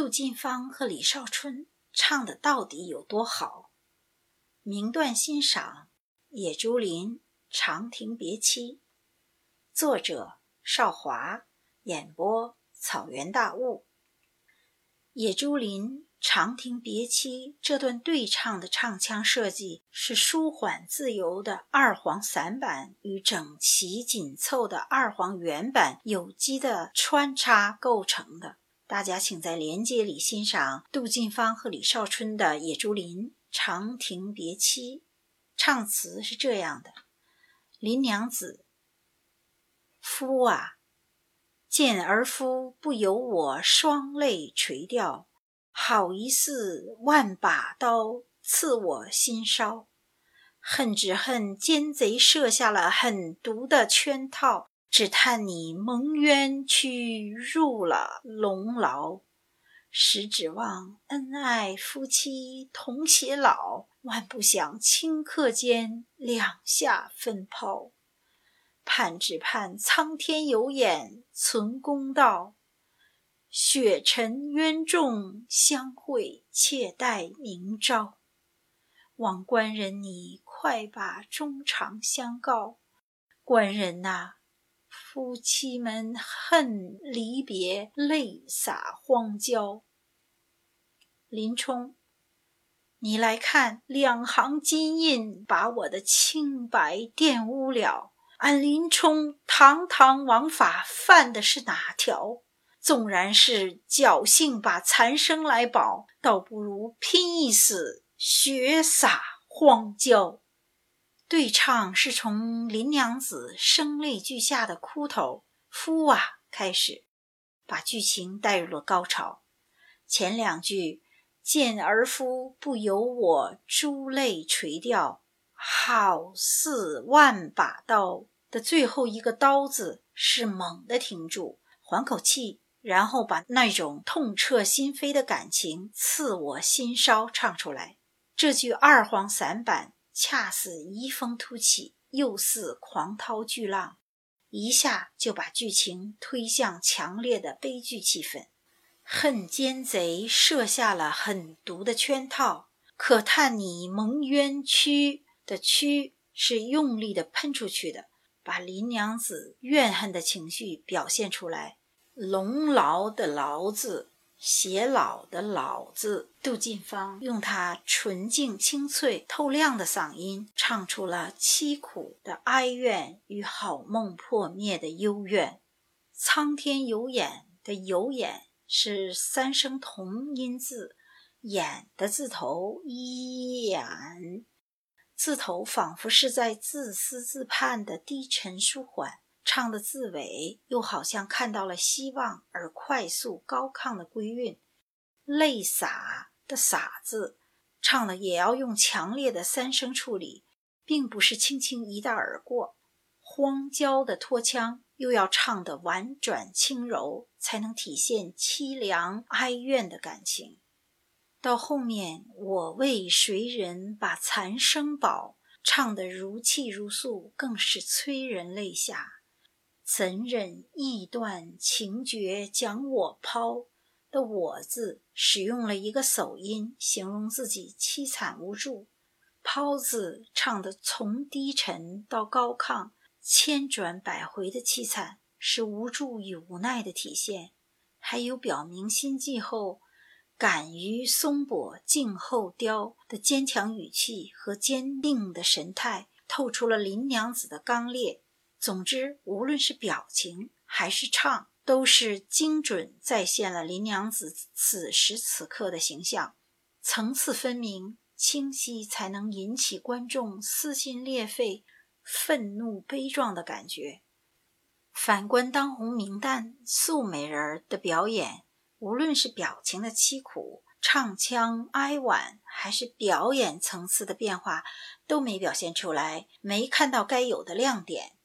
杜近芳和李少春唱的到底有多好？名段欣赏：野猪林《长亭别妻》，作者邵华，演播草原大雾。野猪林。《长亭别妻》这段对唱的唱腔设计是舒缓自由的二黄散板与整齐紧凑的二黄原板有机的穿插构成的。大家请在连接里欣赏杜近芳和李少春的《野猪林·长亭别妻》。唱词是这样的：林娘子，夫啊，见儿夫不由我双泪垂掉。好一似万把刀刺我心梢，恨只恨奸贼设下了狠毒的圈套，只叹你蒙冤屈入了龙牢。实指望恩爱夫妻同偕老，万不想顷刻间两下分抛。盼只盼苍天有眼存公道。雪沉冤重，相会且待明朝。望官人你快把衷肠相告。官人呐，夫妻们恨离别，泪洒荒郊。林冲，你来看，两行金印把我的清白玷污了。俺林冲堂堂王法，犯的是哪条？纵然是侥幸把残生来保，倒不如拼一死，血洒荒郊。对唱是从林娘子声泪俱下的哭头“夫啊”开始，把剧情带入了高潮。前两句“见儿夫不由我珠泪垂掉，好似万把刀”的最后一个“刀”字是猛地停住，缓口气。然后把那种痛彻心扉的感情刺我心梢唱出来。这句二黄散板恰似移风突起，又似狂涛巨浪，一下就把剧情推向强烈的悲剧气氛。恨奸贼设下了狠毒的圈套，可叹你蒙冤屈的屈是用力的喷出去的，把林娘子怨恨的情绪表现出来。龙牢的牢字，偕老的老字，杜近芳用她纯净、清脆、透亮的嗓音，唱出了凄苦的哀怨与好梦破灭的幽怨。苍天有眼的有眼是三声同音字，眼的字头一眼，字头仿佛是在自私自盼的低沉舒缓。唱的字尾又好像看到了希望而快速高亢的归韵，泪洒的洒字唱的也要用强烈的三声处理，并不是轻轻一带而过。荒郊的拖腔又要唱得婉转轻柔，才能体现凄凉哀怨的感情。到后面我为谁人把残生保，唱得如泣如诉，更是催人泪下。怎忍意断情绝将我抛的“我”字，使用了一个手音，形容自己凄惨无助。抛字唱得从低沉到高亢，千转百回的凄惨，是无助与无奈的体现，还有表明心迹后敢于松柏静后凋的坚强语气和坚定的神态，透出了林娘子的刚烈。总之，无论是表情还是唱，都是精准再现了林娘子此时此刻的形象，层次分明、清晰，才能引起观众撕心裂肺、愤怒悲壮的感觉。反观当红名旦素美人儿的表演，无论是表情的凄苦、唱腔哀婉，还是表演层次的变化，都没表现出来，没看到该有的亮点。